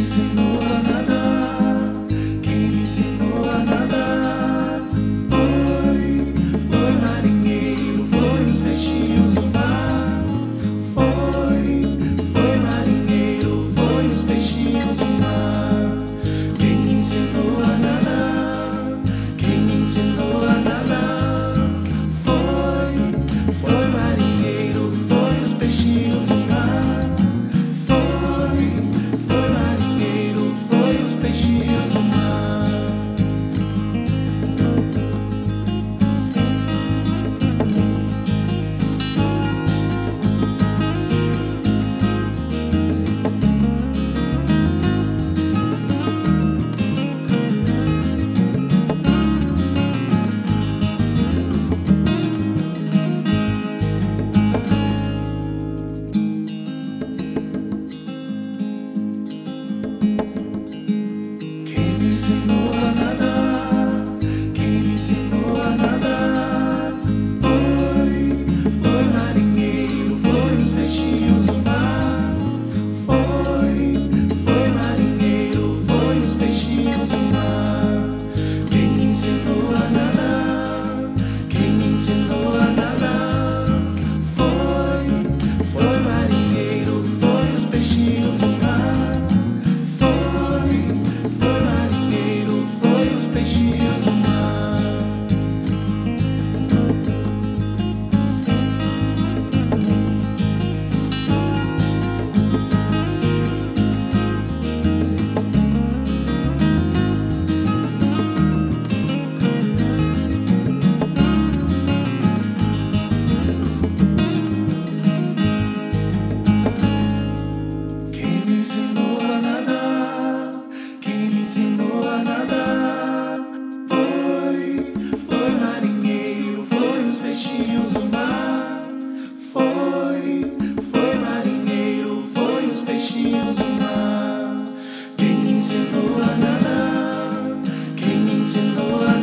reason, no one. ensinou a nadar, Quem me ensinou a nadar. Foi, foi marinheiro, foi os peixinhos do mar. Foi, foi marinheiro, foi os peixinhos do mar. Quem me ensinou a nadar, quem me ensinou me ensinou a nadar, quem me ensinou a nadar foi, foi marinheiro, foi os peixinhos do mar, foi, foi marinheiro, foi os peixinhos do mar, quem me ensinou a nadar, quem me ensinou a nadar.